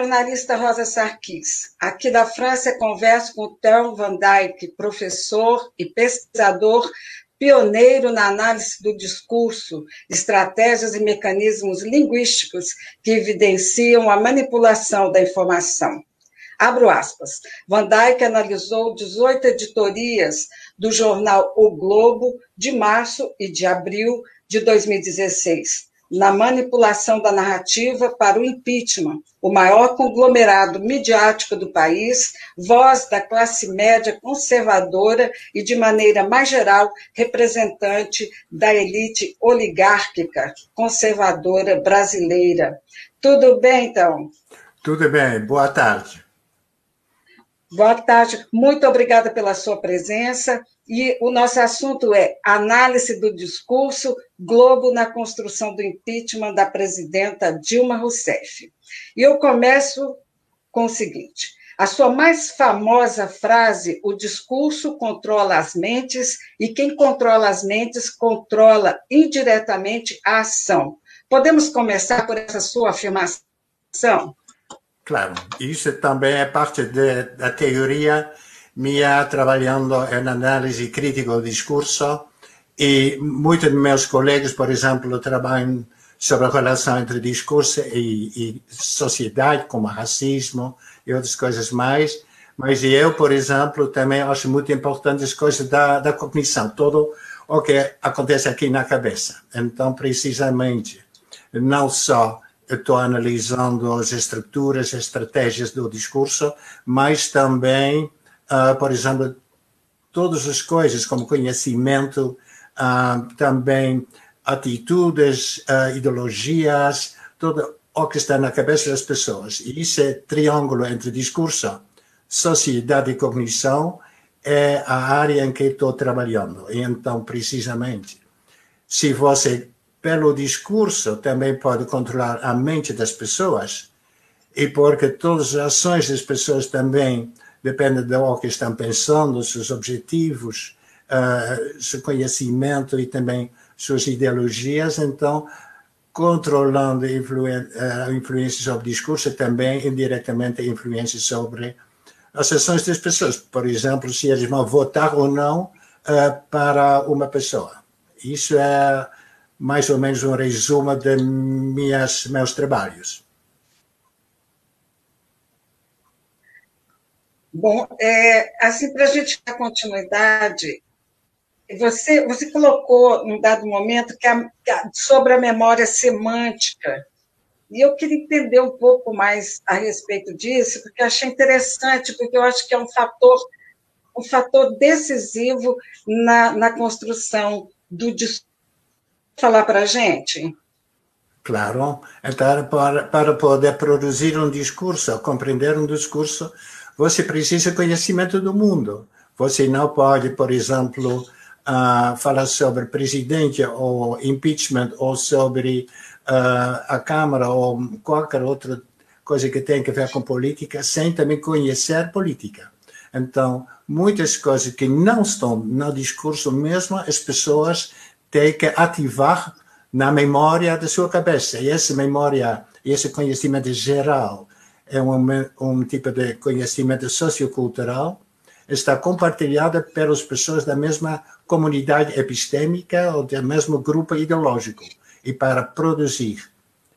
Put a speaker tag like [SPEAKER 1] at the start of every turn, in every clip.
[SPEAKER 1] jornalista Rosa Sarkis. Aqui da França, converso com Theo Van Dyck, professor e pesquisador pioneiro na análise do discurso, estratégias e mecanismos linguísticos que evidenciam a manipulação da informação. Abro aspas. Van Dyck analisou 18 editorias do jornal O Globo de março e de abril de 2016 na manipulação da narrativa para o impeachment, o maior conglomerado midiático do país, voz da classe média conservadora e, de maneira mais geral, representante da elite oligárquica conservadora brasileira. Tudo bem, então?
[SPEAKER 2] Tudo bem, boa tarde.
[SPEAKER 1] Boa tarde, muito obrigada pela sua presença. E o nosso assunto é análise do discurso Globo na construção do impeachment da presidenta Dilma Rousseff. E eu começo com o seguinte: a sua mais famosa frase, o discurso controla as mentes, e quem controla as mentes controla indiretamente a ação. Podemos começar por essa sua afirmação?
[SPEAKER 2] Claro, isso também é parte da teoria minha trabalhando em análise crítica do discurso e muitos de meus colegas, por exemplo, trabalham sobre a relação entre discurso e, e sociedade, como racismo e outras coisas mais. Mas eu, por exemplo, também acho muito importante as coisas da, da cognição, tudo o que acontece aqui na cabeça. Então, precisamente, não só estou analisando as estruturas, as estratégias do discurso, mas também, uh, por exemplo, todas as coisas como conhecimento, uh, também atitudes, ideologias, tudo o que está na cabeça das pessoas. E esse é triângulo entre discurso, sociedade e cognição é a área em que estou trabalhando. Então, precisamente, se você pelo discurso também pode controlar a mente das pessoas e porque todas as ações das pessoas também dependem do que estão pensando, seus objetivos, uh, seu conhecimento e também suas ideologias, então controlando a uh, influência sobre o discurso também indiretamente a influência sobre as ações das pessoas. Por exemplo, se eles vão votar ou não uh, para uma pessoa. Isso é mais ou menos um resumo de minhas, meus trabalhos.
[SPEAKER 1] Bom, é, assim, para a gente dar continuidade, você, você colocou, num dado momento, que a, que a, sobre a memória semântica, e eu queria entender um pouco mais a respeito disso, porque achei interessante, porque eu acho que é um fator, um fator decisivo na, na construção do discurso falar para a gente?
[SPEAKER 2] Claro, então para, para poder produzir um discurso, compreender um discurso, você precisa conhecimento do mundo. Você não pode, por exemplo, uh, falar sobre presidente ou impeachment ou sobre uh, a Câmara ou qualquer outra coisa que tenha a ver com política sem também conhecer política. Então, muitas coisas que não estão no discurso mesmo, as pessoas tem que ativar na memória da sua cabeça. E essa memória, esse conhecimento geral, é um, um tipo de conhecimento sociocultural, está compartilhado pelas pessoas da mesma comunidade epistêmica ou do mesmo grupo ideológico. E para produzir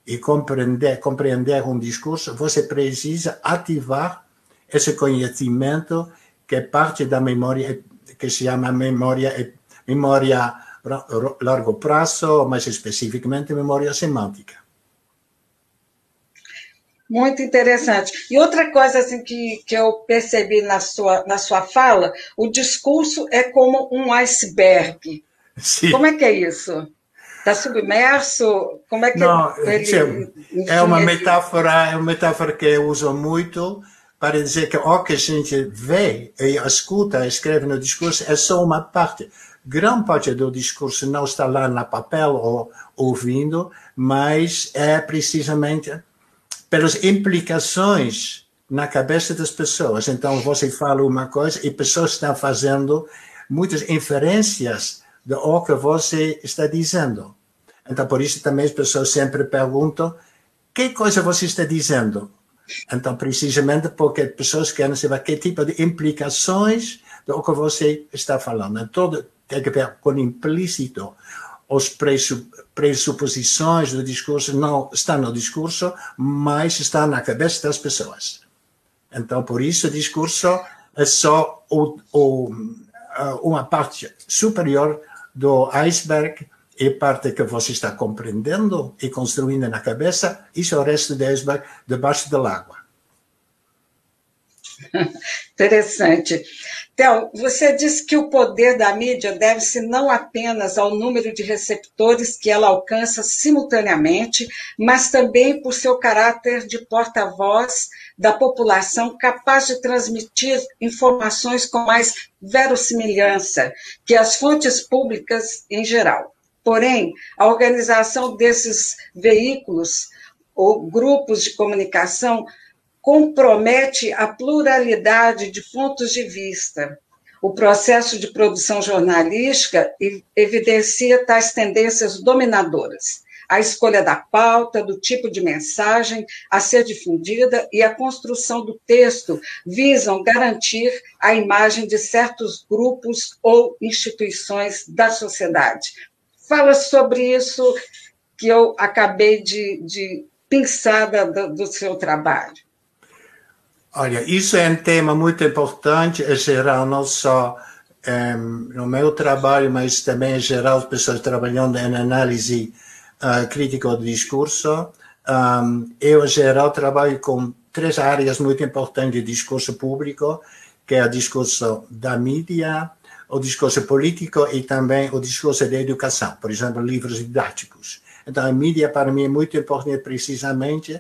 [SPEAKER 2] e compreender, compreender um discurso, você precisa ativar esse conhecimento que é parte da memória que se chama memória memória largo prazo, mais especificamente memória semântica.
[SPEAKER 1] Muito interessante. E outra coisa assim que, que eu percebi na sua, na sua fala, o discurso é como um iceberg. Sim. Como é que é isso? Está submerso? Como é que
[SPEAKER 2] Não, ele, é uma metáfora, é uma metáfora que eu uso muito para dizer que o que a gente vê e escuta, escreve no discurso é só uma parte grande parte do discurso não está lá na papel ou ouvindo, mas é precisamente pelas implicações na cabeça das pessoas. Então você fala uma coisa e pessoas estão fazendo muitas inferências do que você está dizendo. Então por isso também as pessoas sempre perguntam que coisa você está dizendo. Então, precisamente porque as pessoas querem saber que tipo de implicações do que você está falando. Então, tem que ver com implícito. As pressuposições do discurso não estão no discurso, mas estão na cabeça das pessoas. Então, por isso, o discurso é só o, o, uma parte superior do iceberg e parte que você está compreendendo e construindo na cabeça, isso é o resto do iceberg debaixo da água.
[SPEAKER 1] Interessante. Então, você disse que o poder da mídia deve-se não apenas ao número de receptores que ela alcança simultaneamente, mas também por seu caráter de porta-voz da população capaz de transmitir informações com mais verossimilhança que as fontes públicas em geral. Porém, a organização desses veículos ou grupos de comunicação compromete a pluralidade de pontos de vista. O processo de produção jornalística evidencia tais tendências dominadoras. A escolha da pauta, do tipo de mensagem a ser difundida e a construção do texto visam garantir a imagem de certos grupos ou instituições da sociedade. Fala sobre isso que eu acabei de, de pensar do, do seu trabalho.
[SPEAKER 2] Olha, isso é um tema muito importante, em geral, não só um, ehm, no meu trabalho, mas também em geral, as pessoas trabalhando em análise uh, crítica do discurso. Um, eu, em geral, trabalho com três áreas muito importantes de discurso público, que é o discurso da mídia, o discurso político e também o discurso da educação, por exemplo, livros didáticos. Então, a mídia, para mim, é muito importante precisamente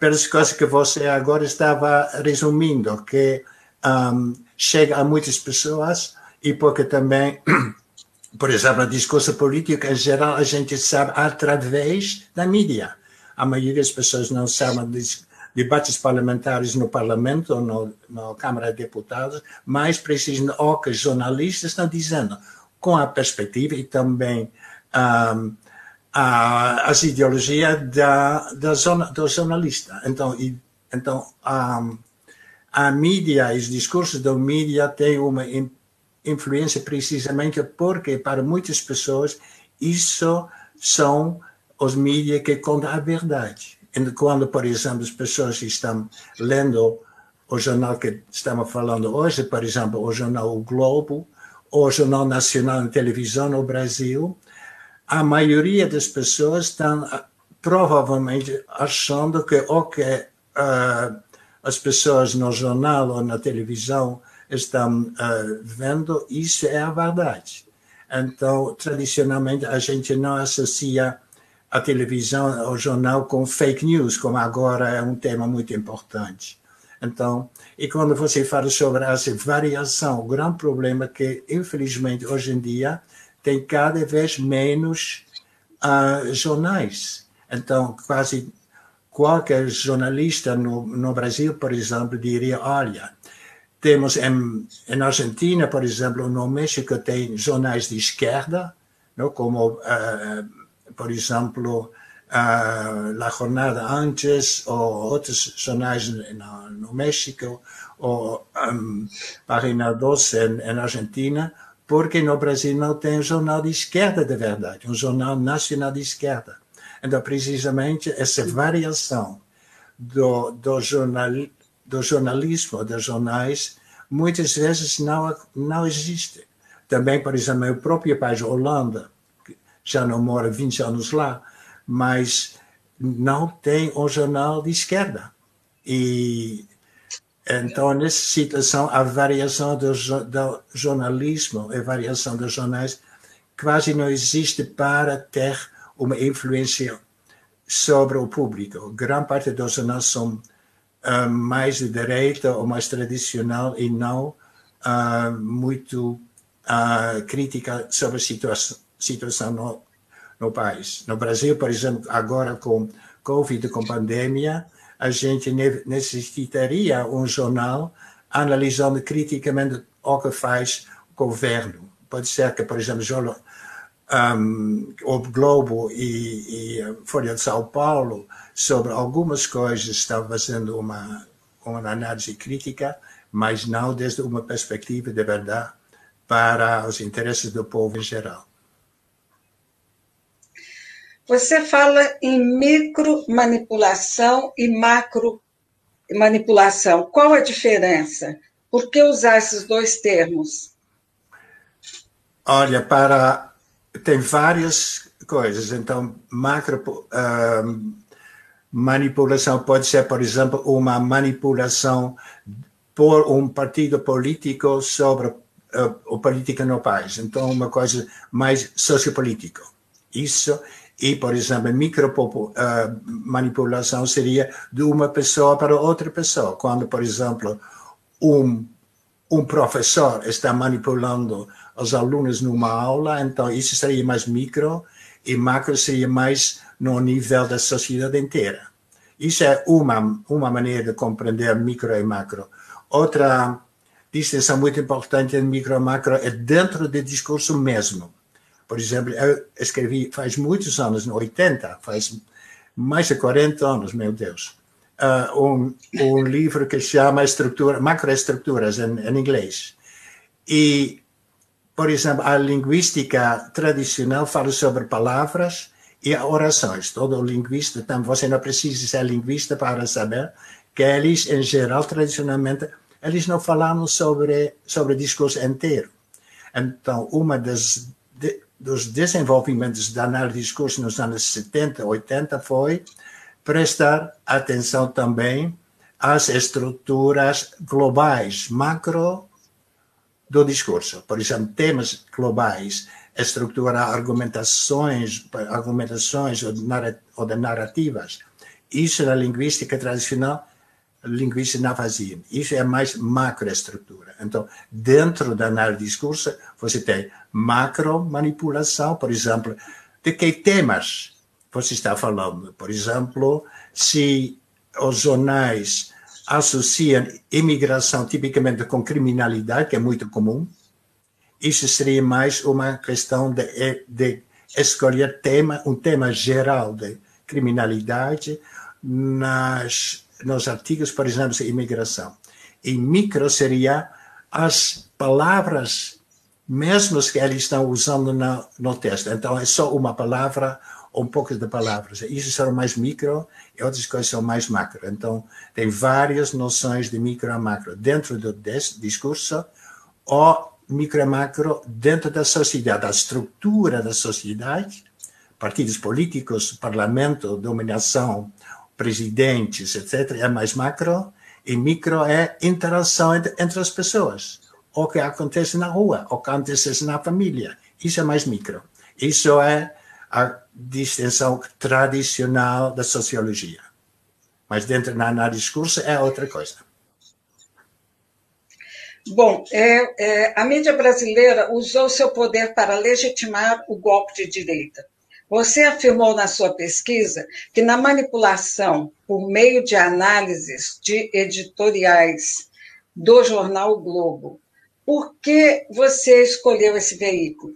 [SPEAKER 2] pelas coisas que você agora estava resumindo, que um, chega a muitas pessoas e porque também, por exemplo, o discurso político em geral a gente sabe através da mídia. A maioria das pessoas não sabem dos debates parlamentares no Parlamento ou no, na Câmara de Deputados, mas precisam o que jornalistas estão dizendo, com a perspectiva e também um, a, as ideologias da, da zona, do jornalista. Então, e, então a, a mídia, os discursos da mídia têm uma influência precisamente porque para muitas pessoas isso são os mídias que contam a verdade. Quando, por exemplo, as pessoas estão lendo o jornal que estamos falando hoje, por exemplo, o jornal O Globo, o Jornal Nacional de Televisão no Brasil, a maioria das pessoas estão ah, provavelmente achando que o que uh, as pessoas no jornal ou na televisão estão uh, vendo, isso é a verdade. Então, tradicionalmente, a gente não associa a televisão ou jornal com fake news, como agora é um tema muito importante. Então, e quando você fala sobre essa variação, o grande problema é que, infelizmente, hoje em dia, tem cada vez menos uh, jornais. Então, quase qualquer jornalista no, no Brasil, por exemplo, diria: olha, temos em, em Argentina, por exemplo, no México, tem jornais de esquerda, não? como, uh, por exemplo, uh, La Jornada Antes, ou outros jornais no, no México, ou um, Página 12 em, em Argentina porque no Brasil não tem um jornal de esquerda de verdade, um jornal nacional de esquerda. Então, precisamente, essa variação do, do, jornal, do jornalismo, dos jornais, muitas vezes não, não existe. Também, por exemplo, meu próprio país, Holanda, já não mora 20 anos lá, mas não tem um jornal de esquerda. E então, nessa situação, a variação do, do jornalismo, a variação dos jornais, quase não existe para ter uma influência sobre o público. Grande parte dos jornais são uh, mais de direita ou mais tradicional e não uh, muito uh, crítica sobre a situação, situação no, no país. No Brasil, por exemplo, agora com Covid, com pandemia, a gente necessitaria um jornal analisando criticamente o que faz o governo. Pode ser que, por exemplo, um, o Globo e, e Folha de São Paulo sobre algumas coisas estava fazendo uma, uma análise crítica, mas não desde uma perspectiva de verdade para os interesses do povo em geral.
[SPEAKER 1] Você fala em micro manipulação e macro manipulação. Qual a diferença? Por que usar esses dois termos?
[SPEAKER 2] Olha, para tem várias coisas. Então, macro uh, manipulação pode ser, por exemplo, uma manipulação por um partido político sobre uh, a política no país. Então, uma coisa mais sociopolítica. Isso e, por exemplo, micromanipulação uh, seria de uma pessoa para outra pessoa. Quando, por exemplo, um, um professor está manipulando os alunos numa aula, então isso seria mais micro e macro seria mais no nível da sociedade inteira. Isso é uma, uma maneira de compreender micro e macro. Outra distinção muito importante entre micro e macro é dentro do discurso mesmo. Por exemplo, eu escrevi faz muitos anos, no 80, faz mais de 40 anos, meu Deus, uh, um, um livro que chama Estrutura, Macroestruturas em, em inglês. E, por exemplo, a linguística tradicional fala sobre palavras e orações. Todo linguista, então, você não precisa ser linguista para saber que eles, em geral, tradicionalmente, eles não falaram sobre, sobre discurso inteiro. Então, uma das dos desenvolvimentos da análise de discurso nos anos 70, 80 foi prestar atenção também às estruturas globais, macro do discurso. Por exemplo, temas globais, estruturar argumentações, argumentações ou narrativas. Isso na linguística tradicional linguista não fazia. Isso é mais macroestrutura. Então, dentro da análise de discurso, você tem macro manipulação, por exemplo, de que temas você está falando. Por exemplo, se os jornais associam imigração tipicamente com criminalidade, que é muito comum, isso seria mais uma questão de, de escolher tema, um tema geral de criminalidade nas nos artigos, por exemplo, de imigração. E micro seria as palavras mesmas que eles estão usando no, no texto. Então, é só uma palavra ou um pouco de palavras. Isso são mais micro e outras coisas são mais macro. Então, tem várias noções de micro e macro dentro do discurso ou micro e macro dentro da sociedade, da estrutura da sociedade, partidos políticos, parlamento, dominação presidentes, etc., é mais macro, e micro é interação entre, as pessoas. O que acontece na rua, o que acontece na família. Isso é mais micro. Isso é a distinção tradicional da sociologia. Mas dentro da análise discurso é outra coisa.
[SPEAKER 1] Bom, é, é, a mídia brasileira usou seu poder para legitimar o golpe de direita. Você afirmou na sua pesquisa que na manipulação por meio de análises de editoriais do jornal o Globo, por que você escolheu esse veículo?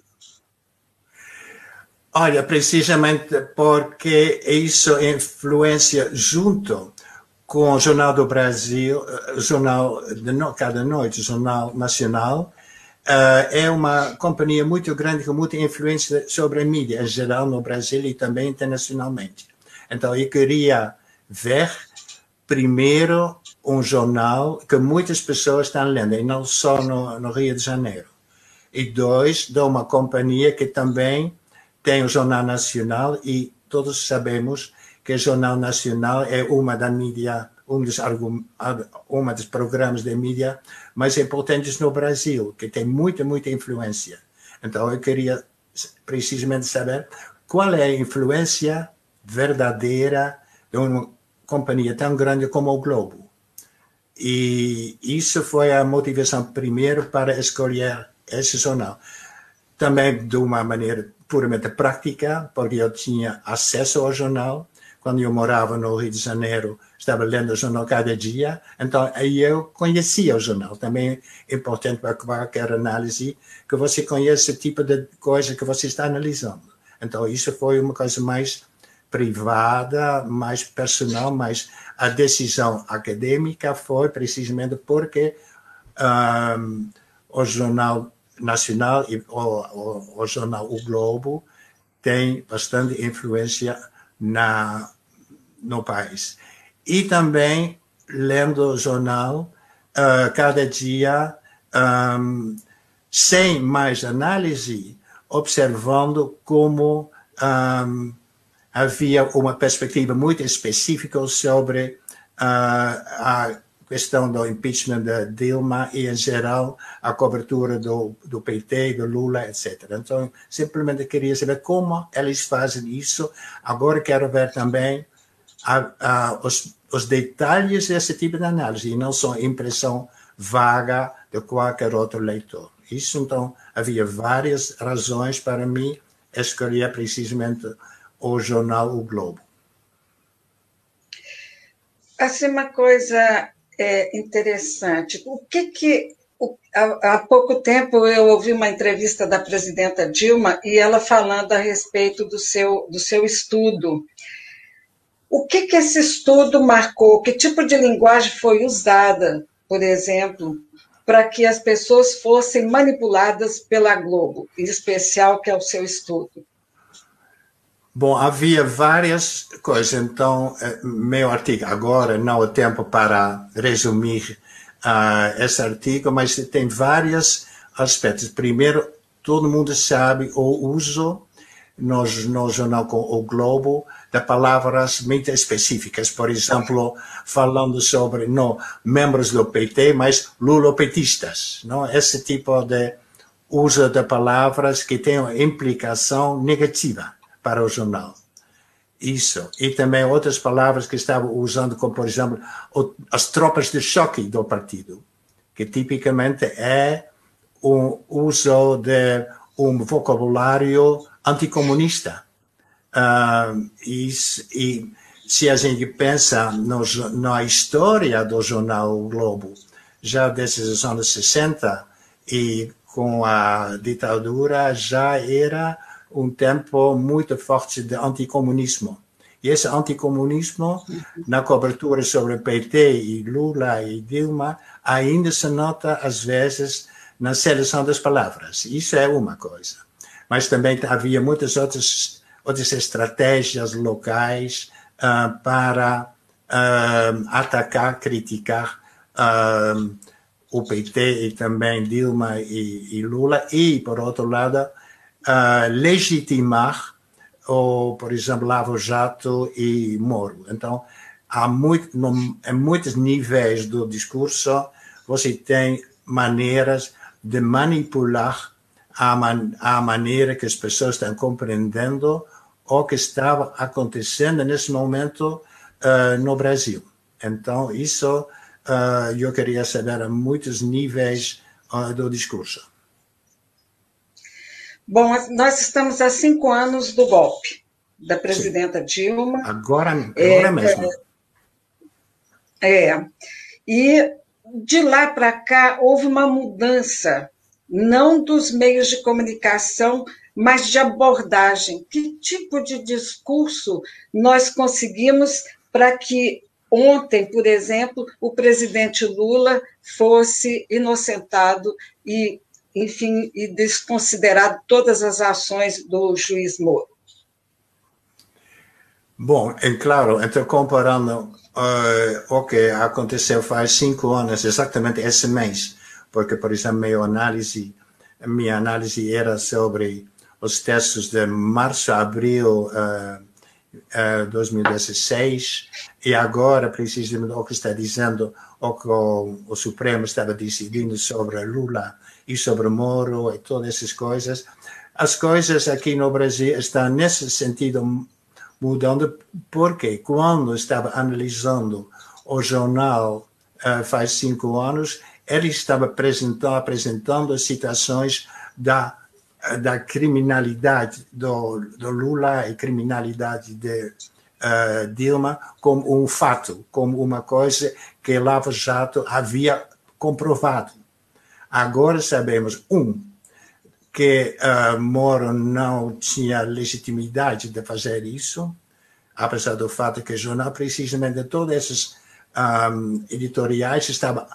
[SPEAKER 2] Olha, precisamente porque isso influencia junto com o Jornal do Brasil, eh, Jornal de cada noite, Jornal Nacional, Uh, é uma companhia muito grande com muita influência sobre a mídia em geral no Brasil e também internacionalmente. Então eu queria ver primeiro um jornal que muitas pessoas estão lendo e não só no, no Rio de Janeiro. E dois, de uma companhia que também tem o Jornal Nacional e todos sabemos que o Jornal Nacional é uma da mídia um dos, uma dos programas de mídia mais importantes no Brasil, que tem muita, muita influência. Então, eu queria precisamente saber qual é a influência verdadeira de uma companhia tão grande como o Globo. E isso foi a motivação primeiro para escolher esse jornal. Também de uma maneira puramente prática, porque eu tinha acesso ao jornal. Quando eu morava no Rio de Janeiro, estava lendo o jornal cada dia, então aí eu conhecia o jornal. Também é importante para qualquer análise que você conheça o tipo de coisa que você está analisando. Então isso foi uma coisa mais privada, mais personal, mas a decisão acadêmica foi precisamente porque um, o Jornal Nacional e o, o, o, Jornal O Globo tem bastante influência na, no país. E também, lendo o jornal, uh, cada dia, um, sem mais análise, observando como um, havia uma perspectiva muito específica sobre uh, a questão do impeachment da Dilma e, em geral, a cobertura do, do PT, do Lula, etc. Então, simplesmente queria saber como eles fazem isso. Agora quero ver também a, a, os, os detalhes desse tipo de análise e não só impressão vaga de qualquer outro leitor. Isso, então, havia várias razões para mim escolher precisamente o jornal O Globo.
[SPEAKER 1] Assim, uma coisa é, interessante. O que que há, pouco tempo eu ouvi uma entrevista da presidenta Dilma e ela falando a respeito do seu do seu estudo. O que que esse estudo marcou? Que tipo de linguagem foi usada, por exemplo, para que as pessoas fossem manipuladas pela Globo, em especial que é o seu estudo?
[SPEAKER 2] Bom, havia várias coisas, então, eh, meu artigo, agora não há tempo para resumir uh, esse artigo, mas tem vários aspectos. Primeiro, todo mundo sabe o uso no, no jornal com o Globo de palavras muito específicas, por exemplo, falando sobre não membros do PT, mas lulopetistas, não? Esse tipo de uso de palavras que tem uma implicação negativa para o jornal. Isso. E também outras palavras que estavam usando, como, por exemplo, as tropas de choque do partido, que tipicamente é o uso de um vocabulário anticomunista. Uh, e, e, se a gente pensa no, na história do jornal o Globo, já desde os anos 60 e com a ditadura já era um tempo muito forte de anticomunismo. E esse anticomunismo, na cobertura sobre PT e Lula e Dilma, ainda se nota às vezes na seleção das palavras. Isso é uma coisa. Mas também havia muitas outras, outras estratégias locais uh, para uh, atacar, criticar uh, o PT e também Dilma e, e Lula. E, por outro lado, legitimar, ou, por exemplo, Lavo Jato e Moro. Então, há muito, no, em muitos níveis do discurso, você tem maneiras de manipular a, man, a maneira que as pessoas estão compreendendo o que estava acontecendo nesse momento uh, no Brasil. Então, isso uh, eu queria saber a muitos níveis uh, do discurso.
[SPEAKER 1] Bom, nós estamos há cinco anos do golpe da presidenta Sim. Dilma.
[SPEAKER 2] Agora, agora é, mesmo.
[SPEAKER 1] É, é. E de lá para cá houve uma mudança, não dos meios de comunicação, mas de abordagem. Que tipo de discurso nós conseguimos para que ontem, por exemplo, o presidente Lula fosse inocentado e enfim, e desconsiderado todas as ações do juiz Moro?
[SPEAKER 2] Bom, é claro, então comparando uh, o que aconteceu faz cinco anos, exatamente esse mês, porque, por exemplo, minha análise, minha análise era sobre os textos de março, abril uh, uh, 2016, e agora, precisamente, o que está dizendo, o que o, o Supremo estava decidindo sobre Lula e sobre Moro e todas essas coisas. As coisas aqui no Brasil estão nesse sentido mudando, porque quando estava analisando o jornal uh, faz cinco anos, ele estava apresentando, apresentando situações da, da criminalidade do, do Lula e criminalidade de uh, Dilma como um fato, como uma coisa que Lava Jato havia comprovado. Agora sabemos, um, que uh, Moro não tinha legitimidade de fazer isso, apesar do fato que o jornal, precisamente de todos esses um, editoriais, estava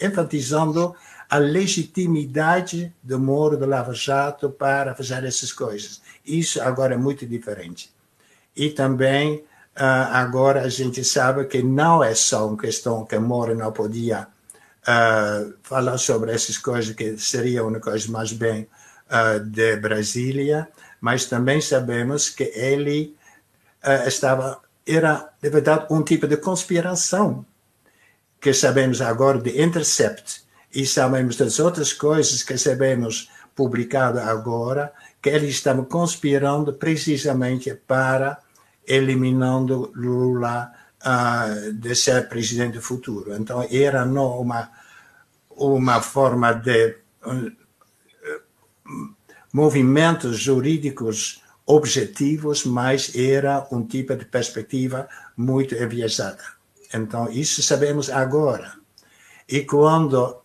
[SPEAKER 2] enfatizando a legitimidade do Moro do Lava Jato para fazer essas coisas. Isso agora é muito diferente. E também, uh, agora a gente sabe que não é só uma questão que Moro não podia uh, falar sobre essas coisas, que seria uma coisa mais bem uh, de Brasília, mas também sabemos que ele estava, era, de verdade, um tipo de conspiração, que sabemos agora de Intercept, e sabemos das outras coisas que sabemos publicado agora, que eles estavam conspirando precisamente para eliminando Lula uh, de ser presidente futuro. Então, era não uma, uma forma de uh, movimentos jurídicos objetivos, mas era um tipo de perspectiva muito enviesada. Então, isso sabemos agora. E quando,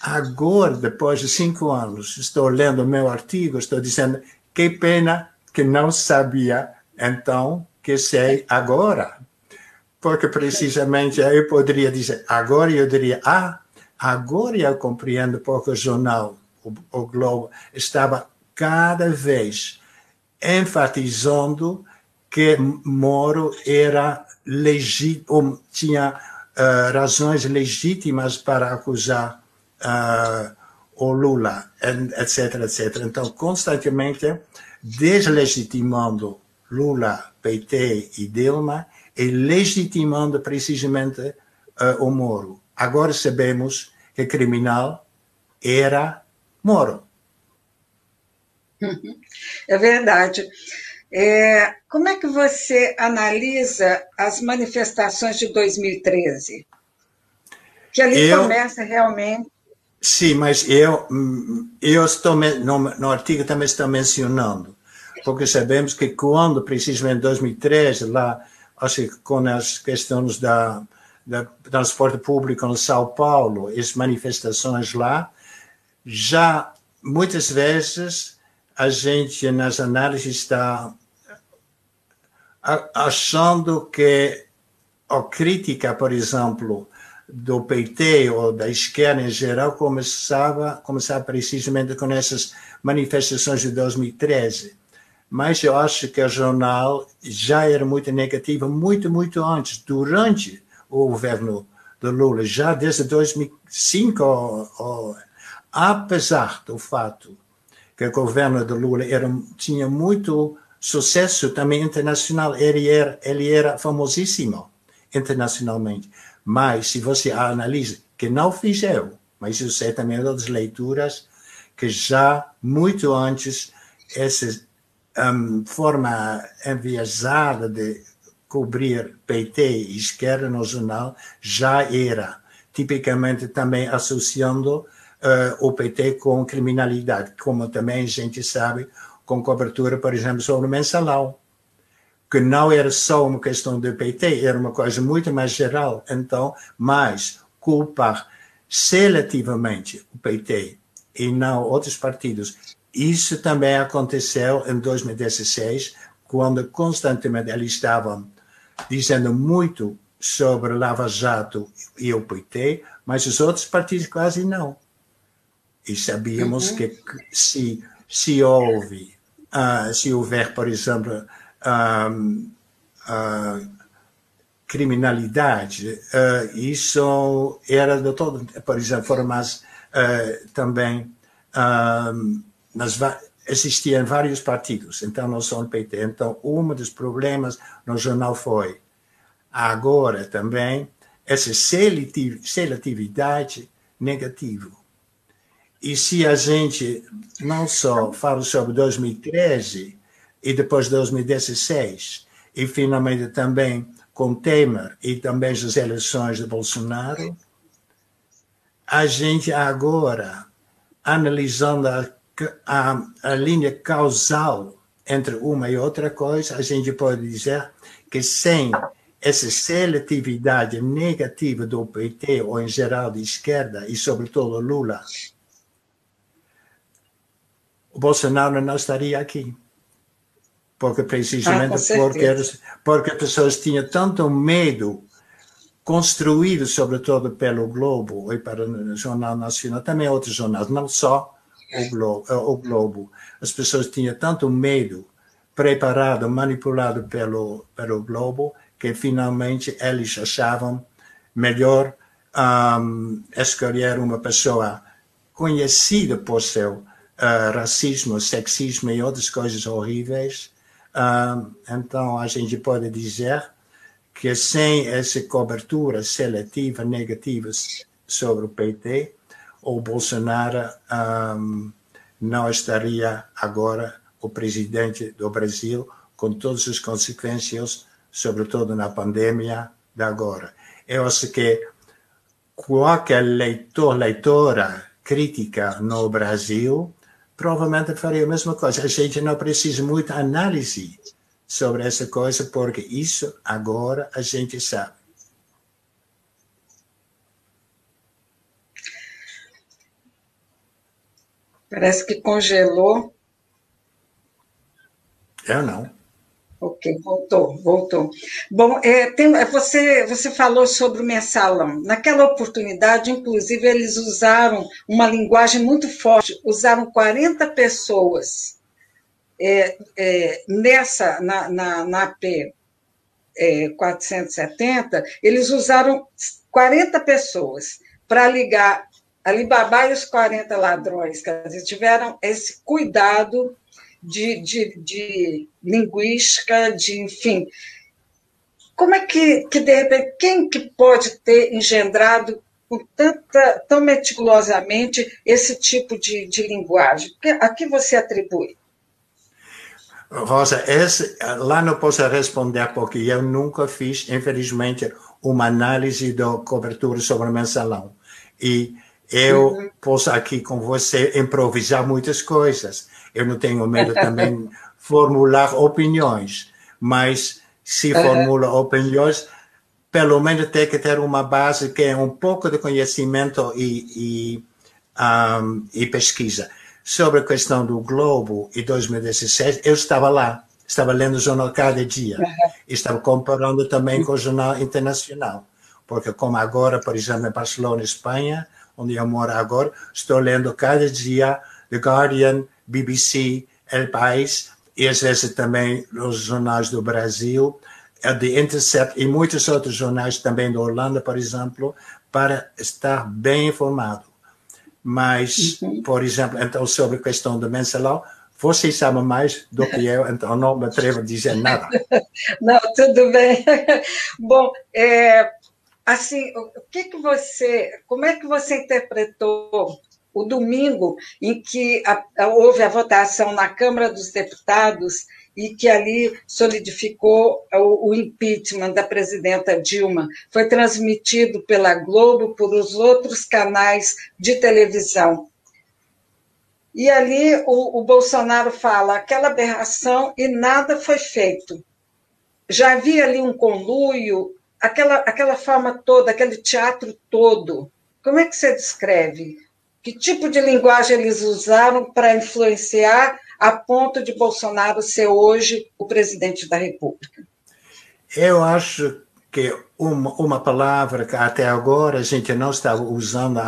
[SPEAKER 2] agora, depois de cinco anos, estou lendo o meu artigo, estou dizendo que pena que não sabia então que sei agora. Porque precisamente eu poderia dizer, agora eu diria, ah, agora eu compreendo porque o jornal, o, o Globo, estava cada vez enfatizando que Moro era legítimo, tinha uh, razões legítimas para acusar uh, o Lula, etc, etc. Então, constantemente deslegitimando Lula, PT e Dilma e legitimando precisamente uh, o Moro. Agora sabemos que criminal era Moro.
[SPEAKER 1] É verdade. É, como é que você analisa as manifestações de 2013? Que ali eu, começa realmente.
[SPEAKER 2] Sim, mas eu, eu estou no, no artigo também estou mencionando porque sabemos que quando, precisamente em 2013, lá, acho que com as questões da, da transporte público em São Paulo, as manifestações lá, já muitas vezes a gente nas análises está achando que a crítica, por exemplo, do PT ou da esquerda em geral começava, começava precisamente com essas manifestações de 2013 mas eu acho que o jornal já era muito negativo muito, muito antes, durante o governo do Lula, já desde 2005, ou, ou, apesar do fato que o governo do Lula era, tinha muito sucesso também internacional, ele era, ele era famosíssimo internacionalmente. Mas se você analisa, que não fiz eu, mas eu sei também das leituras, que já muito antes esses um, forma enviesada de cobrir PT e esquerda no jornal já era, tipicamente também associando uh, o PT com criminalidade, como também a gente sabe com cobertura, por exemplo, sobre o mensalão, que não era só uma questão do PT, era uma coisa muito mais geral. Então, mais culpar seletivamente o PT e não outros partidos isso também aconteceu em 2016, quando constantemente eles estavam dizendo muito sobre Lava Jato e o PT, mas os outros partidos quase não. E sabíamos uhum. que se, se houve, uh, se houver, por exemplo, uh, criminalidade, uh, isso era de todo, por exemplo, foram mais também um, nas, existiam vários partidos, então não são o PT. Então, um dos problemas no jornal foi, agora também, essa seletividade negativa. E se a gente não só fala sobre 2013 e depois 2016, e finalmente também com Temer e também as eleições de Bolsonaro, a gente agora, analisando a a, a linha causal entre uma e outra coisa, a gente pode dizer que sem essa seletividade negativa do PT, ou em geral de esquerda, e sobretudo Lula, o Bolsonaro não estaria aqui. Porque precisamente ah, porque, porque as pessoas tinham tanto medo construído sobretudo pelo Globo e para o Jornal Nacional, também outros jornais, não só o Globo, eh, o Globo. As pessoas tinham tanto medo, preparado, manipulado pelo, pelo Globo, que finalmente eles achavam melhor um, escolher uma pessoa conhecida por seu uh, racismo, sexismo e outras coisas horríveis. Um, então a gente pode dizer que sem essa cobertura seletiva negativa sobre o PT, o Bolsonaro um, não estaria agora o presidente do Brasil, com todas as consequências, sobretudo na pandemia de agora. Eu acho que qualquer leitor, leitora crítica no Brasil provavelmente faria a mesma coisa. A gente não precisa muita análise sobre essa coisa, porque isso agora a gente sabe.
[SPEAKER 1] Parece que congelou.
[SPEAKER 2] Eu não.
[SPEAKER 1] Ok, voltou, voltou. Bom, é, tem, é, você, você falou sobre o mensalão. Naquela oportunidade, inclusive, eles usaram uma linguagem muito forte, usaram 40 pessoas é, é, nessa, na, na, na AP é, 470, eles usaram 40 pessoas para ligar Alibaba e os 40 ladrões, quer dizer, tiveram esse cuidado de, de, de linguística, de, enfim. Como é que, que, de repente, quem que pode ter engendrado com tanta, tão meticulosamente esse tipo de, de linguagem? A que você atribui?
[SPEAKER 2] Rosa, esse, lá não posso responder porque eu nunca fiz, infelizmente, uma análise da cobertura sobre o mensalão. E eu uhum. posso aqui com você improvisar muitas coisas. Eu não tenho medo também formular opiniões, mas se formula opiniões, pelo menos tem que ter uma base que é um pouco de conhecimento e, e, um, e pesquisa. Sobre a questão do Globo em 2016, eu estava lá, estava lendo o jornal cada dia, e estava comparando também com o jornal internacional, porque como agora, por exemplo, em Barcelona, Espanha, onde eu moro agora, estou lendo cada dia The Guardian, BBC, El País, e às vezes também os jornais do Brasil, The Intercept e muitos outros jornais também da Holanda, por exemplo, para estar bem informado. Mas, uhum. por exemplo, então sobre a questão do mensalão, você sabe mais do que eu, então não me atrevo a dizer nada.
[SPEAKER 1] não, tudo bem. Bom, é, assim, o que que você, como é que você interpretou o domingo em que a, a, houve a votação na Câmara dos Deputados e que ali solidificou o, o, impeachment da presidenta Dilma. Foi transmitido pela Globo, por os outros canais de televisão. E ali o, o Bolsonaro fala aquela aberração e nada foi feito. Já havia ali um conluio, aquela, aquela forma toda, aquele teatro todo. Como é que você descreve? Que tipo de linguagem eles usaram para influenciar a ponto de Bolsonaro ser hoje o presidente da República?
[SPEAKER 2] Eu acho que uma, uma palavra que até agora a gente não está usando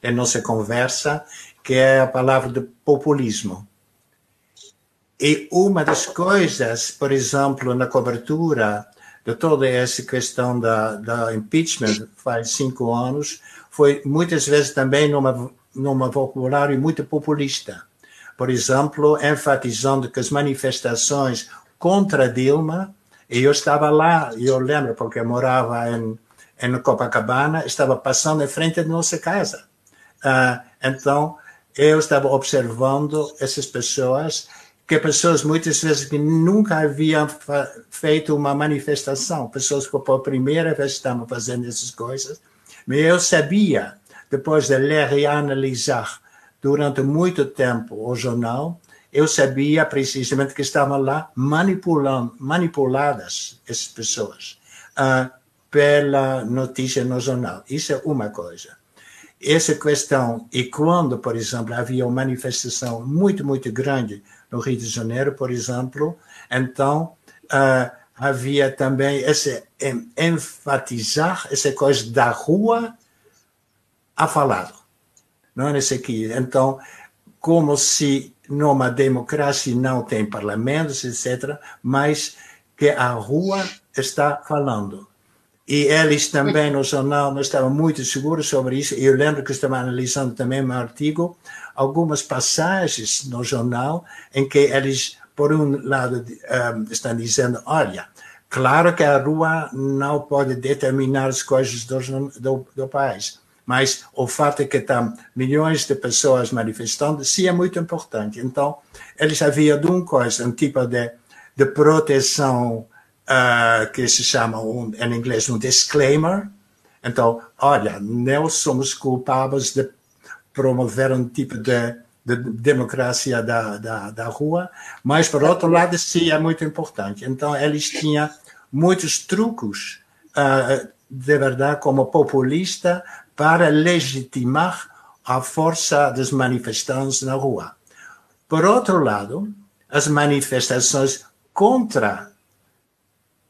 [SPEAKER 2] em nossa conversa, que é a palavra de populismo. E uma das coisas, por exemplo, na cobertura de toda essa questão da, da impeachment, faz cinco anos, foi muitas vezes também numa, numa vocabulário muito populista por exemplo, enfatizando que as manifestações contra Dilma, e eu estava lá, eu lembro, porque eu morava em, em Copacabana, estava passando em frente da nossa casa. Uh, então, eu estava observando essas pessoas, que pessoas muitas vezes que nunca haviam feito uma manifestação, pessoas que pela primeira vez estavam fazendo essas coisas, mas eu sabia, depois de ler e analisar durante muito tempo o jornal eu sabia precisamente que estavam lá manipulando, manipuladas essas pessoas uh, pela notícia no jornal. Isso é uma coisa. Essa questão, e quando, por exemplo, havia uma manifestação muito, muito grande no Rio de Janeiro, por exemplo, então uh, havia também esse enfatizar essa coisa da rua a falar. Não é isso aqui. Então, como se numa democracia não tem parlamentos, etc., mas que a rua está falando. E eles também no jornal não estavam muito seguros sobre isso. Eu lembro que estava analisando também um artigo, algumas passagens no jornal em que eles, por um lado, estão dizendo: olha, claro que a rua não pode determinar as coisas do, do, do país, mas o fato é que estão milhões de pessoas manifestando, sim, é muito importante. Então, eles haviam de uma coisa, um tipo de, de proteção uh, que se chama um, em inglês um disclaimer. Então, olha, nós somos culpados de promover um tipo de, de democracia da, da, da rua, mas por outro lado, sim, é muito importante. Então, eles tinham muitos truques, uh, de verdade, como populista, para legitimar a força dos manifestantes na rua. Por outro lado, as manifestações contra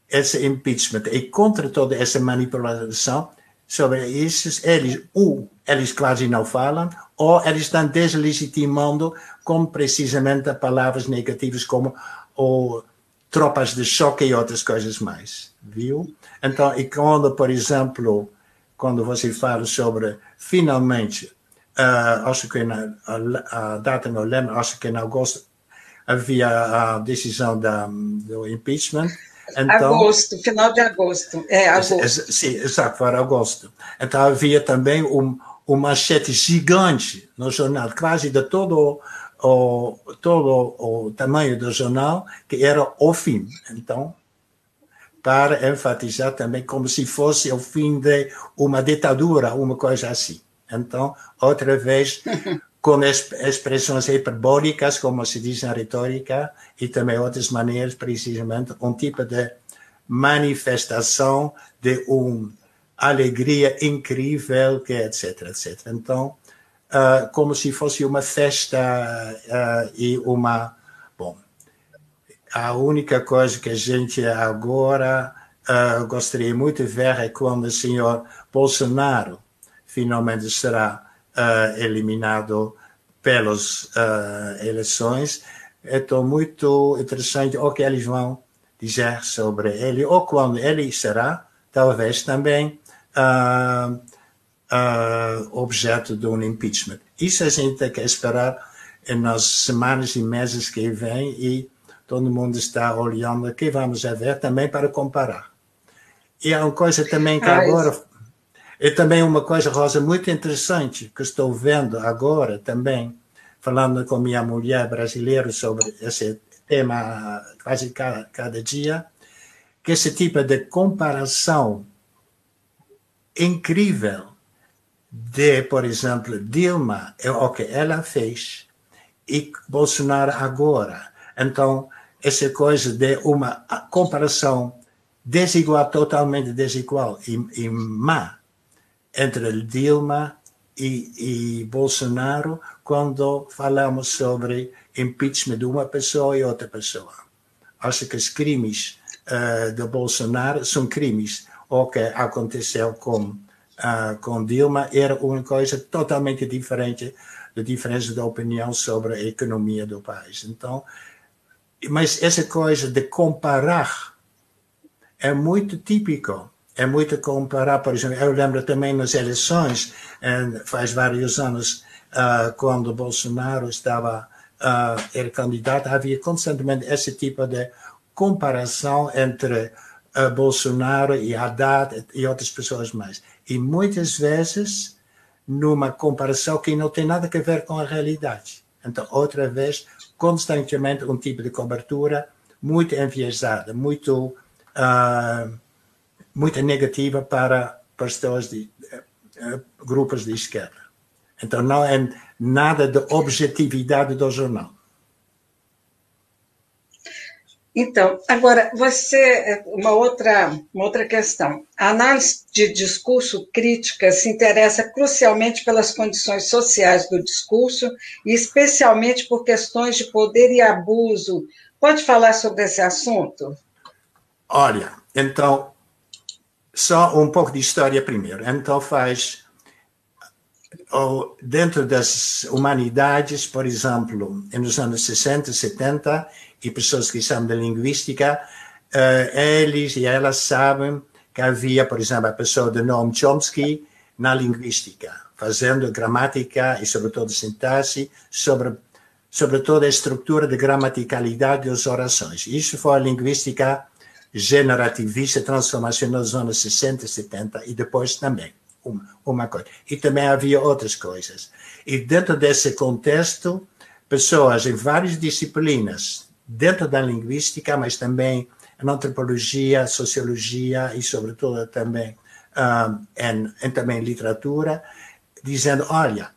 [SPEAKER 2] esse impeachment e contra toda essa manipulação sobre isso, eles, ou eles quase não falam, ou eles estão deslegitimando com precisamente palavras negativas como o tropas de choque e outras coisas mais, viu? Então, e quando, por exemplo, quando você fala sobre, finalmente, uh, acho que na a, a data não lembro, acho que em agosto havia a decisão da, do impeachment,
[SPEAKER 1] então, agosto, final de agosto. É, agosto.
[SPEAKER 2] Sim, exato, para agosto. Então havia também um, uma manchete gigante no jornal, quase de todo o, todo o tamanho do jornal, que era o fim. Então, para enfatizar também como se fosse o fim de uma ditadura, uma coisa assim. Então, outra vez, com expressões hiperbólicas, como se diz na retórica, e também outras maneiras, precisamente, um tipo de manifestação de uma alegria incrível, que etc, etc. Então, uh, como se fosse uma festa uh, e uma... A única coisa que a gente agora uh, gostaria muito de ver é quando o senhor Bolsonaro finalmente será uh, eliminado pelas uh, eleições. Então, muito interessante o que eles vão dizer sobre ele, ou quando ele será, talvez também, objeto de um impeachment. Isso a gente tem que esperar nas semanas e meses que vêm e todo mundo está olhando o que vamos ver também para comparar. E há uma coisa também que ah, agora e também uma coisa, Rosa, muito interessante que estou vendo agora também, falando com minha mulher brasileira sobre esse tema quase cada, cada dia, que esse tipo de comparação incrível de, por exemplo, Dilma, é o que ela fez, e Bolsonaro agora. Então, essa coisa de uma comparação desigual, totalmente desigual e, e má, entre Dilma e, e Bolsonaro quando falamos sobre impeachment de uma pessoa e outra pessoa. Acho que os crimes uh, de Bolsonaro são crimes. O que aconteceu com, uh, com Dilma era uma coisa totalmente diferente da diferença de opinião sobre a economia do país. Então, mas essa coisa de comparar é muito típico é muito comparar, por exemplo, eu lembro também nas eleições, faz vários anos, uh, quando Bolsonaro estava uh, era candidato, havia constantemente esse tipo de comparação entre Bolsonaro e Haddad e outras pessoas mais. E muitas vezes numa comparação que não tem nada a ver com a realidade. Então, outra vez, constantemente um tipo de cobertura muito enviesada, muito uh, muito negativa para pessoas de uh, grupos de esquerda. Então não é nada de objetividade do jornal.
[SPEAKER 1] Então, agora, você, uma outra, uma outra questão. A análise de discurso crítica se interessa crucialmente pelas condições sociais do discurso e especialmente por questões de poder e abuso. Pode falar sobre esse assunto?
[SPEAKER 2] Olha, então, só um pouco de história primeiro. Então, faz dentro das humanidades, por exemplo, nos anos 60, 70, e pessoas que são da linguística, uh, eles e elas sabem que havia, por exemplo, a pessoa de Noam Chomsky na linguística, fazendo gramática e, sobretudo, sintaxe sobre, sobre toda a estrutura de gramaticalidade das orações. Isso foi a linguística generativista transformacional dos anos 60 e 70 e depois também uma, uma coisa. E também havia outras coisas. E dentro desse contexto, pessoas em várias disciplinas dentro da linguística, mas também na antropologia, sociologia e, sobretudo, também um, em, em, também literatura, dizendo, olha,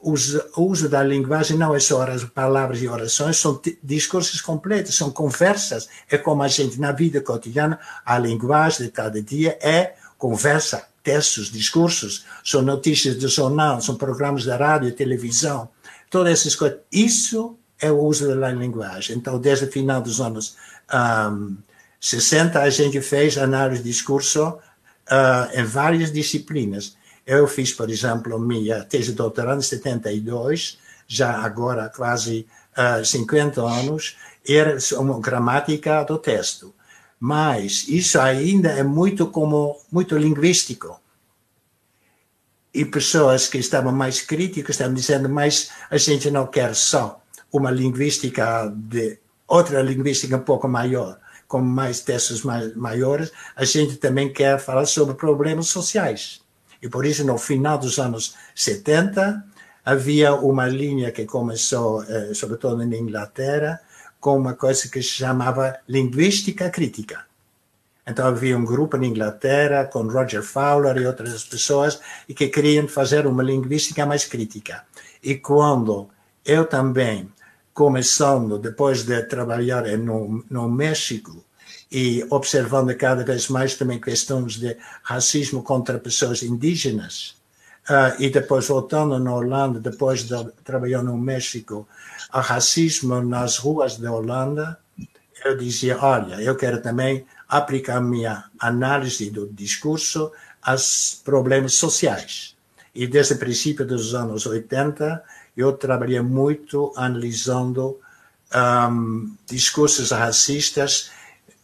[SPEAKER 2] o uso da linguagem não é só as palavras e orações, são discursos completos, são conversas. É como a gente, na vida cotidiana, a linguagem de cada dia é conversa, textos, discursos, são notícias do jornal, são programas da rádio, televisão, todas essas coisas. Isso é o uso da linguagem. Então, desde o final dos anos um, 60, a gente fez análise de discurso uh, em várias disciplinas. Eu fiz, por exemplo, minha tese de doutorado em 72, já agora quase uh, 50 anos, era uma gramática do texto. Mas isso ainda é muito como muito linguístico. E pessoas que estavam mais críticas estavam dizendo, mas a gente não quer só uma linguística de outra linguística um pouco maior, com mais textos mais, maiores, a gente também quer falar sobre problemas sociais. E por isso, no final dos anos 70, havia uma linha que começou, eh, sobretudo na Inglaterra, com uma coisa que se chamava linguística crítica. Então havia um grupo na Inglaterra com Roger Fowler e outras pessoas e que queriam fazer uma linguística mais crítica. E quando eu também começando depois de trabalhar no, no México e observando cada vez mais também questões de racismo contra pessoas indígenas, uh, e depois voltando na Holanda, depois de trabalhar no México, o racismo nas ruas da Holanda, eu dizia, olha, eu quero também aplicar minha análise do discurso aos problemas sociais. E desde o princípio dos anos 80, eu trabalhei muito analisando um, discursos racistas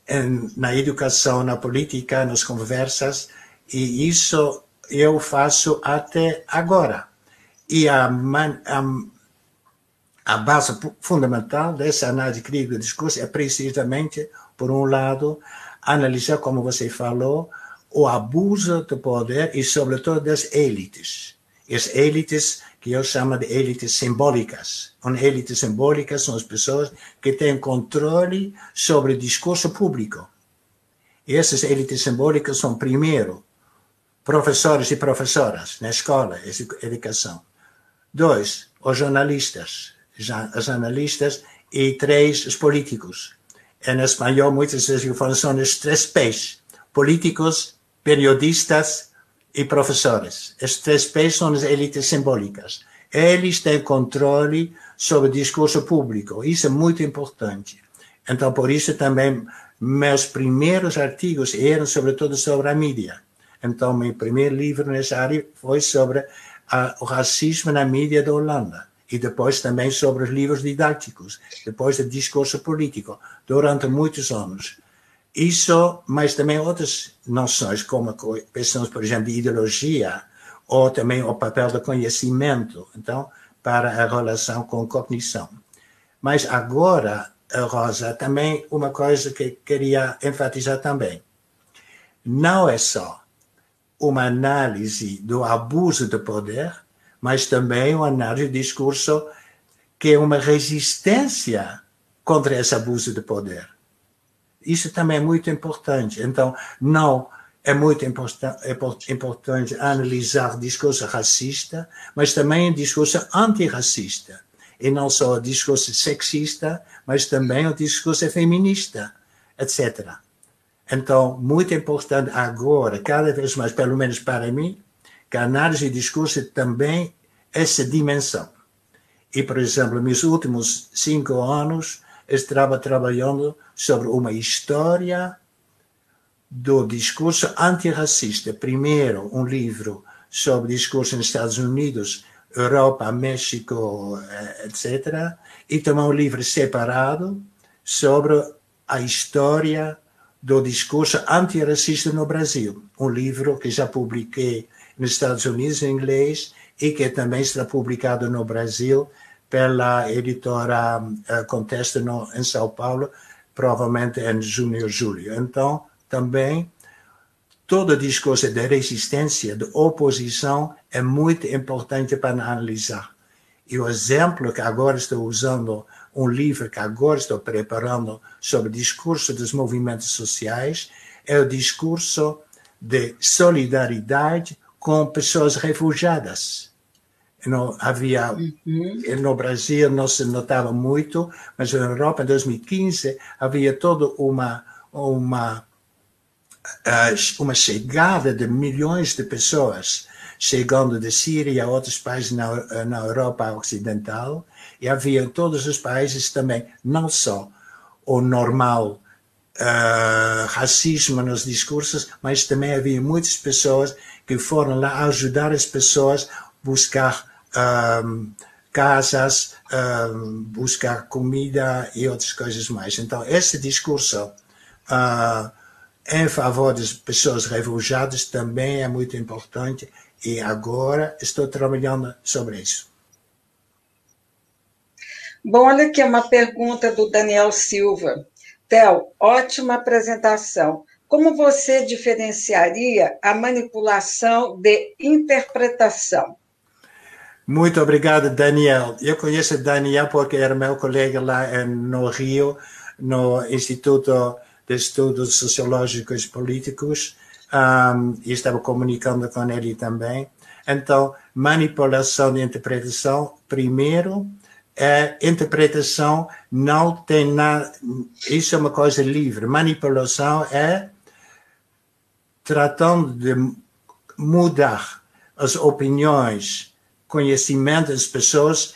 [SPEAKER 2] em, na educação, na política, nas conversas, e isso eu faço até agora. E a, a, a base fundamental dessa análise crítica do discurso é precisamente, por um lado, analisar, como você falou, o abuso do poder e, sobretudo, das elites. As elites que eu chamo de elites simbólicas. Uma elites simbólicas são as pessoas que têm controle sobre o discurso público. E essas elites simbólicas são, primeiro, professores e professoras na escola, educação. Dois, os jornalistas, os jornalistas. E três, os políticos. Em espanhol, muitas vezes falo são os três P's. Políticos, periodistas e professores. Estes três P's são as elites simbólicas. Eles têm controle sobre o discurso público. Isso é muito importante. Então, por isso também meus primeiros artigos eram sobretudo sobre a mídia. Então, meu primeiro livro nessa área foi sobre a, o racismo na mídia da Holanda. E depois também sobre os livros didáticos, depois do discurso político, durante muitos anos. Isso, mas também outras noções, como questões, por exemplo, de ideologia, ou também o papel do conhecimento, então, para a relação com cognição. Mas agora, Rosa, também uma coisa que queria enfatizar também. Não é só uma análise do abuso do poder, mas também uma análise do discurso que é uma resistência contra esse abuso de poder. Isso também é muito importante. Então, não é muito é importante analisar discurso racista, mas também o discurso antirracista. E não só o discurso sexista, mas também o discurso feminista. etc. Então, muito importante agora, cada vez mais, pelo menos para mim, que a análise de discurso também essa dimensão. E, por exemplo, nos últimos cinco anos, estava trabalhando sobre uma história do discurso antirracista. Primeiro, um livro sobre discurso nos Estados Unidos, Europa, México, eh, etc. E também um livro separado sobre a história do discurso antirracista no Brasil. Um livro que já publiquei nos Estados Unidos em inglês e que também está publicado no Brasil pela editora uh, Contesta no, em São Paulo, provavelmente em junho ou julho. Então, também, todo discurso de resistência, de oposição, é muito importante para analisar. E o exemplo que agora estou usando, um livro que agora estou preparando sobre o discurso dos movimentos sociais, é o discurso de solidariedade com pessoas refugiadas. Não havia uhum. no Brasil não se notava muito, mas na Europa em 2015 havia toda uma uma eh, uma chegada de milhões de pessoas chegando de Síria a outros países na, na Europa Ocidental e havia em todos os países também não só o normal uh, racismo nos discursos, mas também havia muitas pessoas que foram lá ajudar as pessoas a buscar um, casas, um, buscar comida e outras coisas mais. Então, esse discurso uh, em favor das pessoas refugiadas também é muito importante e agora estou trabalhando sobre isso.
[SPEAKER 1] Bom, olha aqui uma pergunta do Daniel Silva. Tel, ótima apresentação. Como você diferenciaria a manipulação de interpretação?
[SPEAKER 2] Muito obrigado, Daniel. Eu conheço Daniel porque era meu colega lá no Rio, no Instituto de Estudos Sociológicos e Políticos, um, e estava comunicando com ele também. Então, manipulação de interpretação, primeiro, é, interpretação não tem nada, isso é uma coisa livre. Manipulação é tratando de mudar as opiniões, conhecimento das pessoas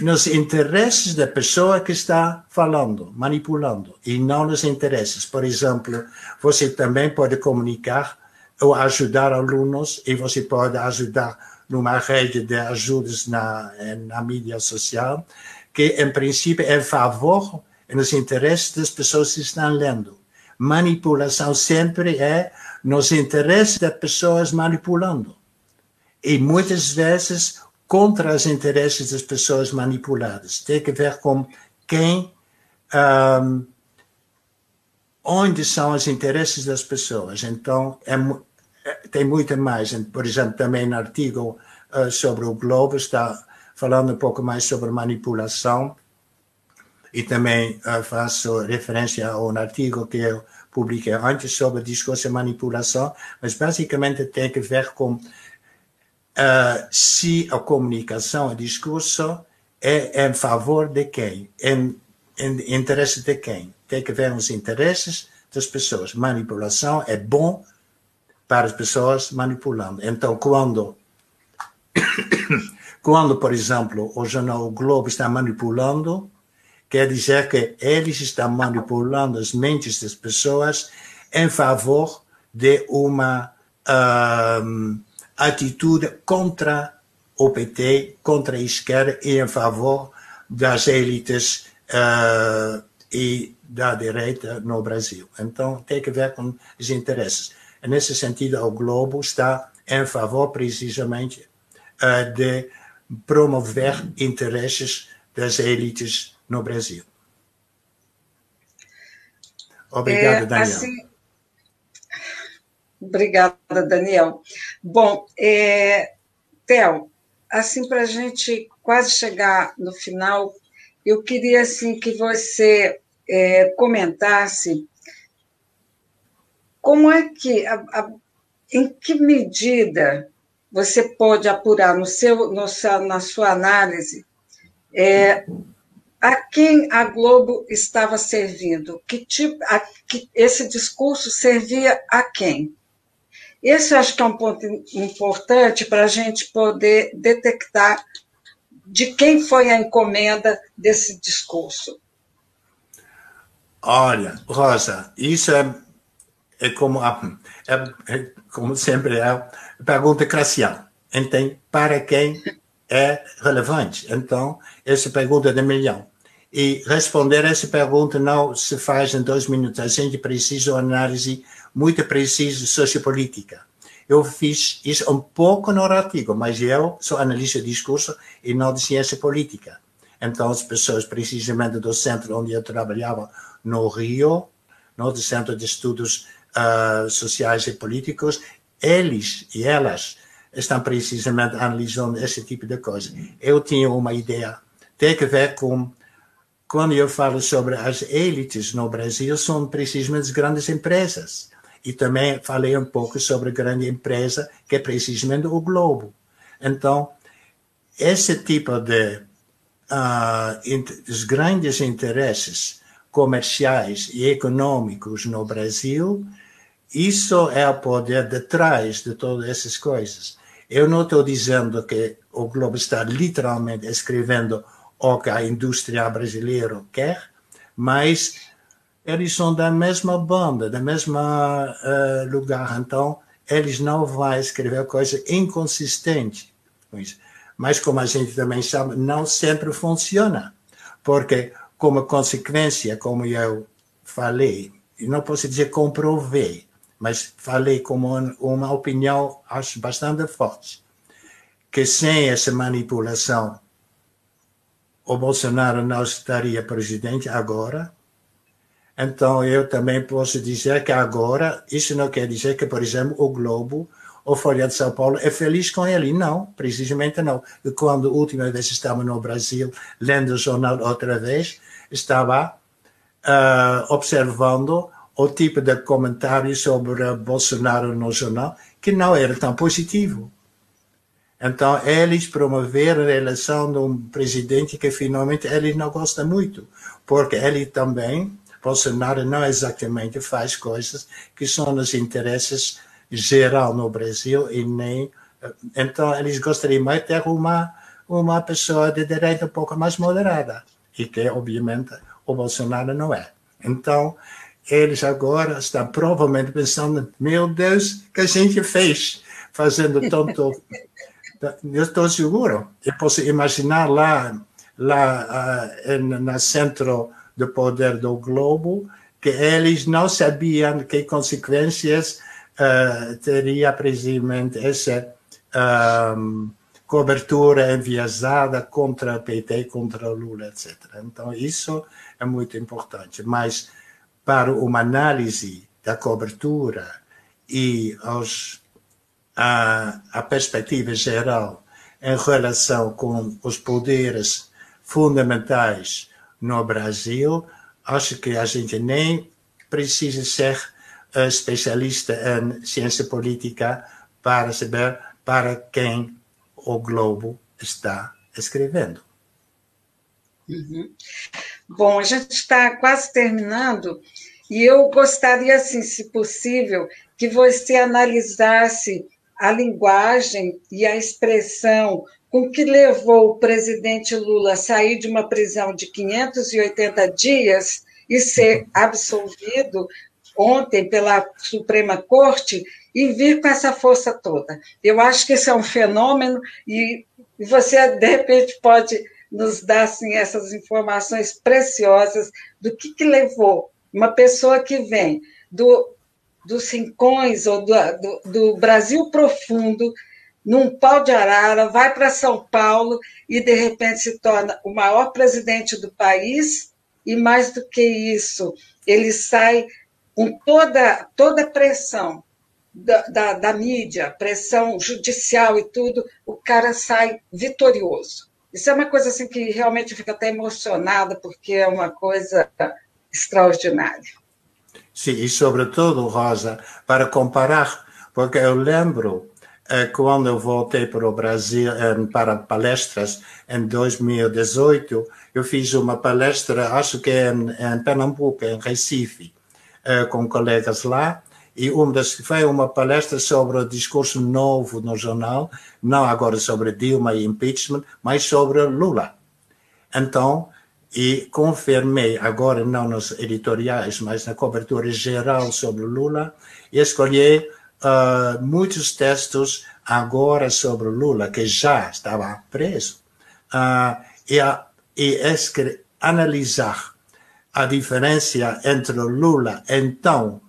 [SPEAKER 2] nos interesses da pessoa que está falando, manipulando, e não nos interesses. Por exemplo, você também pode comunicar ou ajudar alunos, e você pode ajudar numa rede de ajudas na, na mídia social, que em princípio é favor e nos interesses das pessoas que estão lendo. Manipulação sempre é nos interesses das pessoas manipulando. E muitas vezes contra os interesses das pessoas manipuladas. Tem que ver com quem, um, onde são os interesses das pessoas. Então, é, é, tem muito mais. Por exemplo, também no artigo uh, sobre o Globo está falando um pouco mais sobre manipulação e também uh, faço referência a um artigo que eu publiquei antes sobre discurso e manipulação, mas basicamente tem que ver com uh, se a comunicação, o discurso é em favor de quem, em, em interesse de quem. Tem que ver os interesses das pessoas. Manipulação é bom para as pessoas manipulando. Então, quando quando, por exemplo, o jornal o Globo está manipulando, quer dizer que eles estão manipulando as mentes das pessoas em favor de uma uh, atitude contra o PT, contra a esquerda e em favor das elites uh, e da direita no Brasil. Então, tem que ver com os interesses. Nesse sentido, o Globo está em favor, precisamente, uh, de promover interesses das elites no Brasil. Obrigado, é, Daniel. Assim,
[SPEAKER 1] obrigada, Daniel. Bom, é, Theo, assim, para a gente quase chegar no final, eu queria assim que você é, comentasse como é que, a, a, em que medida você pode apurar no seu, no na sua análise é, a quem a Globo estava servindo? Que tipo, a, que esse discurso servia a quem? Esse acho que é um ponto importante para a gente poder detectar de quem foi a encomenda desse discurso.
[SPEAKER 2] Olha, Rosa, isso é, é como a, é, é, como sempre é a pergunta crucial. Então, para quem é relevante? Então, essa pergunta de milhão. E responder essa pergunta não se faz em dois minutos. A gente precisa de análise muito precisa sociopolítica. Eu fiz isso um pouco no artigo, mas eu sou analista de discurso e não de ciência política. Então, as pessoas, precisamente do centro onde eu trabalhava, no Rio, no Centro de Estudos uh, Sociais e Políticos, eles e elas estão precisamente analisando esse tipo de coisa. Eu tinha uma ideia, tem a ver com quando eu falo sobre as elites no Brasil, são precisamente grandes empresas. E também falei um pouco sobre a grande empresa, que é precisamente o Globo. Então, esse tipo de uh, grandes interesses comerciais e econômicos no Brasil, isso é o poder detrás de todas essas coisas. Eu não estou dizendo que o Globo está literalmente escrevendo o que a indústria brasileira quer, mas eles são da mesma banda, da mesma uh, lugar, então eles não vão escrever coisa inconsistente. Mas como a gente também sabe, não sempre funciona, porque como consequência, como eu falei, não posso dizer comprovei, mas falei como uma opinião acho bastante forte, que sem essa manipulação o Bolsonaro não estaria presidente agora. Então, eu também posso dizer que agora, isso não quer dizer que, por exemplo, o Globo ou Folha de São Paulo é feliz com ele. Não, precisamente não. E quando a última vez estava no Brasil, lendo o jornal outra vez, estava uh, observando o tipo de comentário sobre Bolsonaro no jornal que não era tão positivo. Então, eles promoveram a eleição de um presidente que finalmente ele não gosta muito, porque ele também, Bolsonaro não exatamente faz coisas que são nos interesses geral no Brasil e nem então eles gostariam mais de ter uma uma pessoa de direita um pouco mais moderada e que obviamente o Bolsonaro não é. Então eles agora estão provavelmente pensando meu Deus que a gente fez fazendo tanto eu estou seguro. Eu posso imaginar lá, lá uh, no centro do poder do globo, que eles não sabiam que consequências uh, teria precisamente essa um, cobertura enviesada contra a PT, contra o Lula, etc. Então, isso é muito importante. Mas, para uma análise da cobertura e os a, a perspectiva geral em relação com os poderes fundamentais no Brasil, acho que a gente nem precisa ser uh, especialista em ciência política para saber para quem o Globo está escrevendo.
[SPEAKER 1] Uhum. Bom, a gente está quase terminando e eu gostaria, assim, se possível, que você analisasse a linguagem e a expressão com que levou o presidente Lula a sair de uma prisão de 580 dias e ser absolvido ontem pela Suprema Corte e vir com essa força toda. Eu acho que isso é um fenômeno e você, de repente, pode nos dar assim, essas informações preciosas do que, que levou uma pessoa que vem do dos rincões ou do, do, do Brasil profundo, num pau de arara, vai para São Paulo e, de repente, se torna o maior presidente do país, e mais do que isso, ele sai com toda, toda a pressão da, da, da, mídia, pressão judicial e tudo, o cara sai vitorioso. Isso é uma coisa assim que realmente fica até emocionada, porque é uma coisa extraordinária.
[SPEAKER 2] Sim, e sobretudo, Rosa, para comparar, porque eu lembro quando eu voltei para o Brasil para palestras em 2018, eu fiz uma palestra, acho que em, em Pernambuco, em Recife, com colegas lá, e uma das, foi uma palestra sobre o discurso novo no jornal, não agora sobre Dilma e impeachment, mas sobre Lula. Então, e confirmei, agora não nos editoriais, mas na cobertura geral sobre Lula, e escolhi uh, muitos textos agora sobre Lula, que já estava preso, uh, e, a, e analisar a diferença entre Lula, então,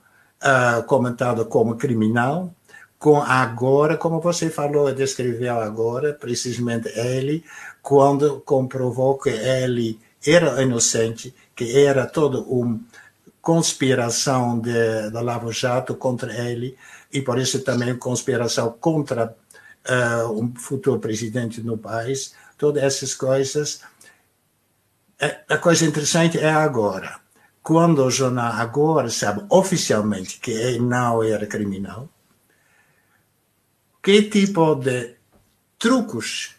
[SPEAKER 2] uh, comentado como criminal, com agora, como você falou, descreveu agora, precisamente ele, quando comprovou que ele era inocente, que era toda uma conspiração da Lava Jato contra ele, e por isso também conspiração contra uh, um futuro presidente no país, todas essas coisas. É, a coisa interessante é agora quando o jornal agora sabe oficialmente que ele não era criminal, que tipo de truques,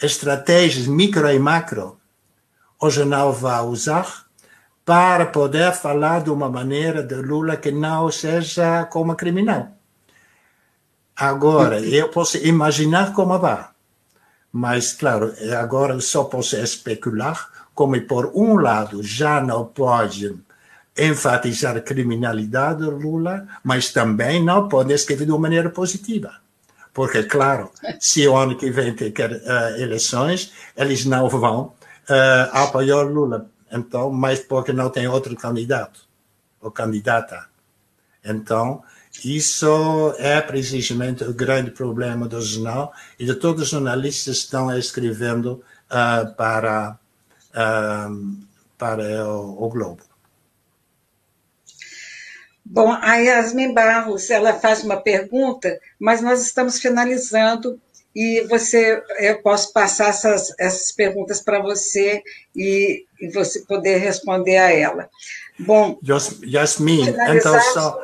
[SPEAKER 2] estratégias micro e macro o jornal vai usar para poder falar de uma maneira de Lula que não seja como criminal. Agora, eu posso imaginar como vai, mas, claro, agora só posso especular como por um lado já não pode enfatizar a criminalidade Lula, mas também não pode escrever de uma maneira positiva. Porque, claro, se o ano que vem tem uh, eleições, eles não vão uh, apoiar Lula. Então, mas porque não tem outro candidato ou candidata. Então, isso é precisamente o grande problema do jornal e de todos os jornalistas que estão escrevendo uh, para para o, o Globo.
[SPEAKER 1] Bom, a Yasmin Barros, ela faz uma pergunta, mas nós estamos finalizando e você, eu posso passar essas, essas perguntas para você e, e, você poder responder a ela. Bom,
[SPEAKER 2] Yasmin, então só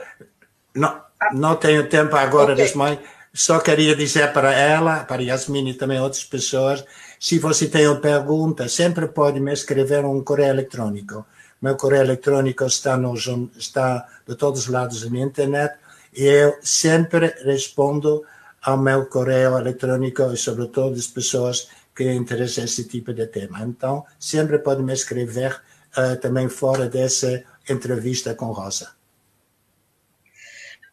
[SPEAKER 2] não, não tenho tempo agora, okay. Desmãe, só queria dizer para ela, para Yasmin e também outras pessoas, se você tem uma pergunta, sempre pode me escrever um correio eletrônico. Meu correio eletrônico está, no, está de todos os lados na internet e eu sempre respondo ao meu correio eletrônico e sobretudo as pessoas que interessam nesse tipo de tema. Então, sempre pode me escrever uh, também fora dessa entrevista com Rosa.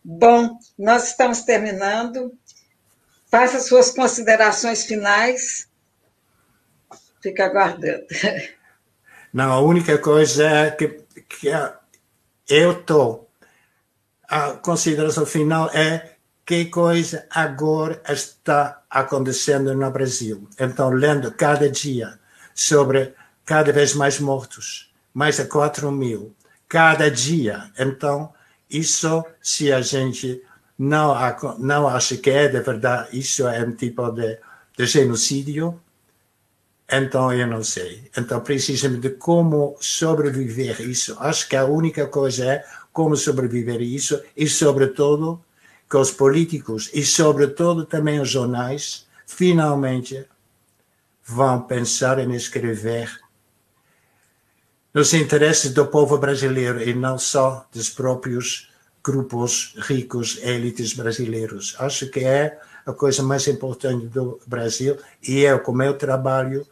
[SPEAKER 1] Bom, nós estamos terminando. Faça suas considerações finais Fica aguardando.
[SPEAKER 2] Não, a única coisa é que, que eu estou. A consideração final é que coisa agora está acontecendo no Brasil. Então, lendo cada dia sobre cada vez mais mortos, mais de 4 mil, cada dia. Então, isso, se a gente não, não acha que é de verdade, isso é um tipo de, de genocídio, então eu não sei. Então precisamente de como sobreviver isso. Acho que a única coisa é como sobreviver isso e sobretudo que os políticos e sobretudo também os jornais finalmente vão pensar em escrever nos interesses do povo brasileiro e não só dos próprios grupos ricos, elites brasileiros. Acho que é a coisa mais importante do Brasil e eu, com meu trabalho,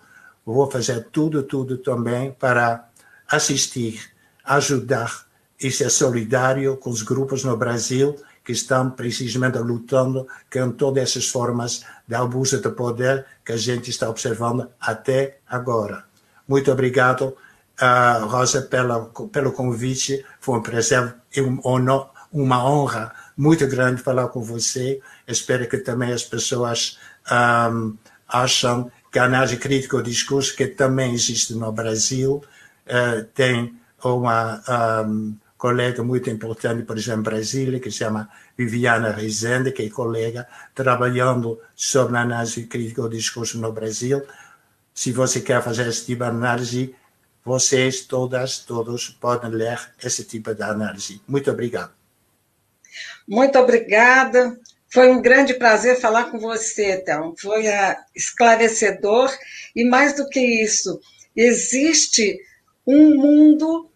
[SPEAKER 2] vou fazer tudo, tudo também para assistir, ajudar e ser solidário com os grupos no Brasil que estão precisamente lutando com todas essas formas de abuso de poder que a gente está observando até agora. Muito obrigado, Rosa, pela, pelo convite. Foi um prazer e um uma honra muito grande falar com você. Espero que também as pessoas um, acham que a análise crítica do discurso, que também existe no Brasil, uh, tem uma um, colega muito importante, por exemplo, em Brasília, que se chama Viviana Rezende, que é colega, trabalhando sobre a análise crítica do discurso no Brasil. Se você quer fazer esse tipo de análise, vocês, todas, todos, podem ler esse tipo de análise. Muito obrigado.
[SPEAKER 1] Muito obrigada. Foi um grande prazer falar com você, então. Foi uh, esclarecedor e mais do que isso, existe um mundo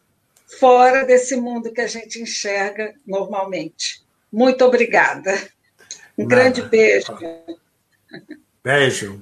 [SPEAKER 1] fora desse mundo que a gente enxerga normalmente. Muito obrigada. Um Nada. grande beijo.
[SPEAKER 2] Beijo.